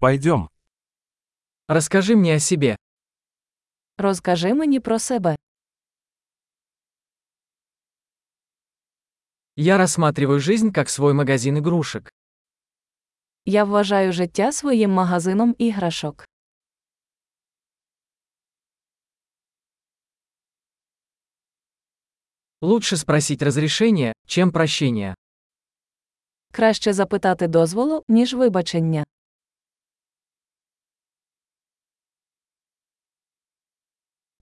Пойдем. Расскажи мне о себе. Розкажи мені про себе. Я рассматриваю жизнь как свой магазин игрушек. Я вважаю життя своїм магазином іграшок. Лучше спросить разрешение, чем прощение. Краще запитати дозволу, ніж вибачення.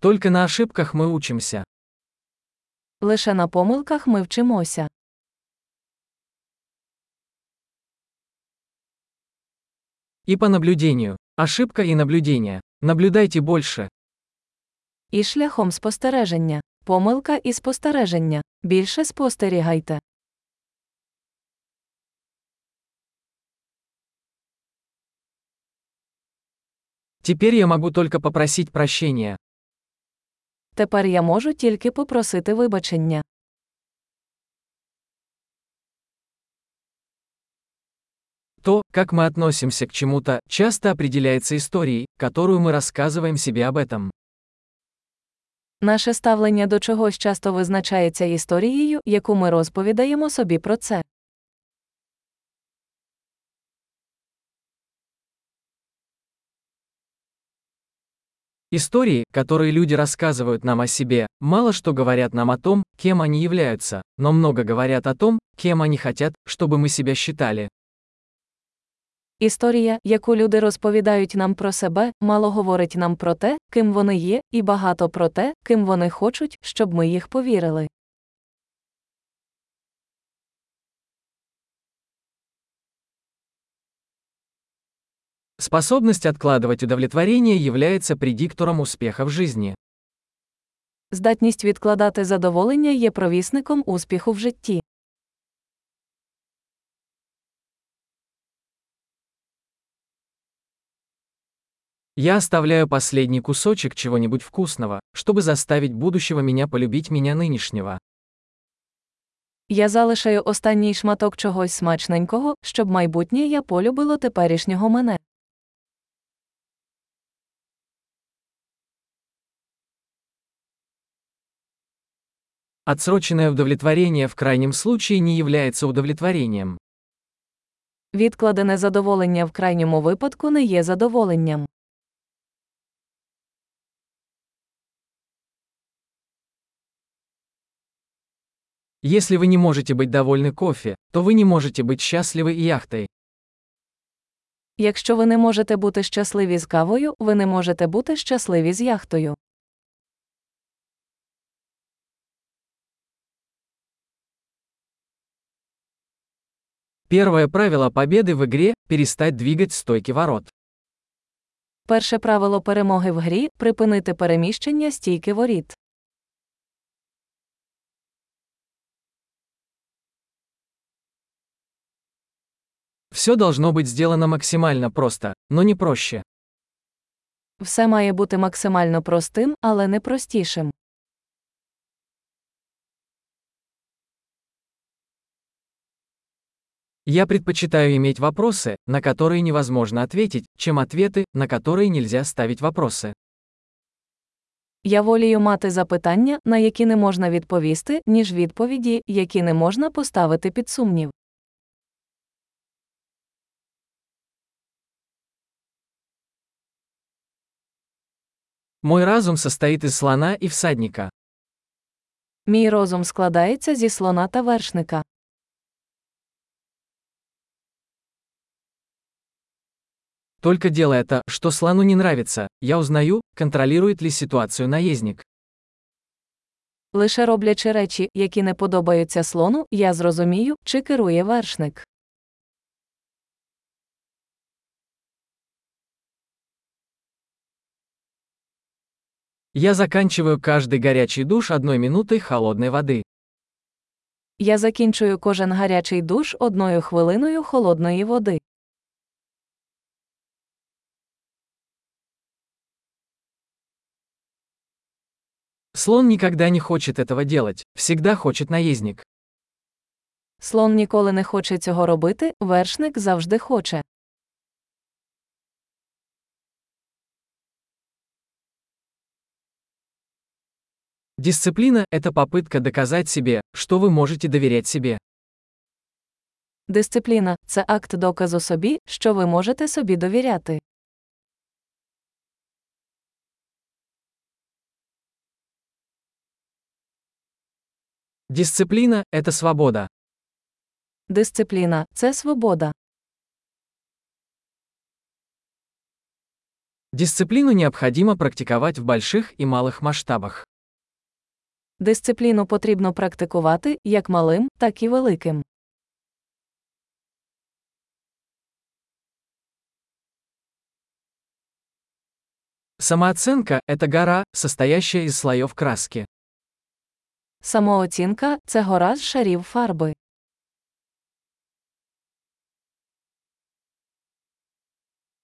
Только на ошибках мы учимся. Лише на помилках ми вчимося. И по наблюдению. Ошибка и наблюдение. Наблюдайте больше. І шляхом спостереження. Помилка і спостереження. Більше спостерігайте. Теперь я могу только попросить прощения. Тепер я можу тільки попросити вибачення. То, как мы относимся к чему-то, часто определяется историей, которую мы рассказываем себе об этом. Наше ставлення до чогось часто визначається історією, яку ми розповідаємо собі про це. Истории, которые люди рассказывают нам о себе, мало что говорят нам о том, кем они являются, но много говорят о том, кем они хотят, чтобы мы себя считали. Історія, яку люди розповідають нам про себе, мало говорить нам про те, ким вони є, і багато про те, ким вони хочуть, щоб ми їх повірили. Способность откладывать удовлетворение является предиктором успеха в жизни. Здатність відкладати задоволення є провісником успіху в житті. Я оставляю последний кусочек чего-нибудь вкусного, чтобы заставить будущего меня полюбить меня нынешнего. Я залишаю останній шматок чогось смачненького, щоб майбутнє я полюбило теперішнього мене. Отсроченное удовлетворение в крайнем случае не является удовлетворением. Відкладене задоволення в крайньому випадку не є задоволенням. Если вы не можете быть довольны кофе, то вы не можете быть счастливы и яхтой. Якщо ви не можете бути щасливі з кавою, ви не можете бути щасливі з яхтою. Первое правило победы в игре – перестать двигать стойки ворот. Перше правило перемоги в грі припинити переміщення стійки воріт. Все должно быть сделано максимально просто, но не проще. Все має бути максимально простим, але не простішим. Я предпочитаю иметь вопросы, на которые невозможно ответить, чем ответы, на которые нельзя ставить вопросы. Я волію мати запитання, на які не можна відповісти, ніж відповіді, які не можна поставити під сумнів. Мой разум состоит из слона и всадника. Мій розум складається зі слона та вершника. Только делая то, что слону не нравится, я узнаю, контролирует ли ситуацию наездник. Лише роблячи речі, які не подобаються слону, я зрозумію, чи керує вершник. Я заканчиваю каждый горячий душ одной минутой холодной воды. Я закінчую кожен гарячий душ одною хвилиною холодної води. Слон никогда не хочет этого делать, всегда хочет наездник. Слон никогда не хочет этого делать, вершник завжди хоче. Дисциплина – это попытка доказать себе, что вы можете доверять себе. Дисциплина - это акт доказу собі, что вы можете собі довіряти. Дисциплина – это свобода. Дисципліна це свобода. Дисциплину необходимо практиковать в больших и малых масштабах. Дисципліну потрібно практикувати як малим, так і великим. Самооценка – это гора, состоящая из слоев краски. Самооцінка це гора з шарів фарби.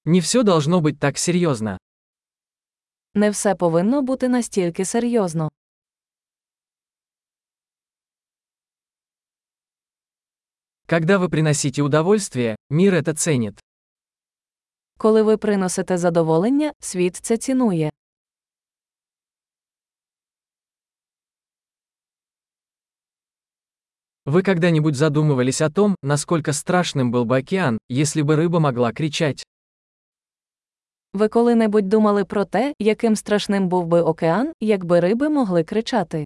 Не все должно быть так серьезно. Не все повинно бути настільки серйозно. Когда вы приносите удовольствие, мир это ценит. Коли ви приносите задоволення, світ це цінує. Вы когда-нибудь задумывались о том, насколько страшным был бы океан, если бы рыба могла кричать? Ви коли-небудь думали про те, яким страшним був би океан, якби риби могли кричати?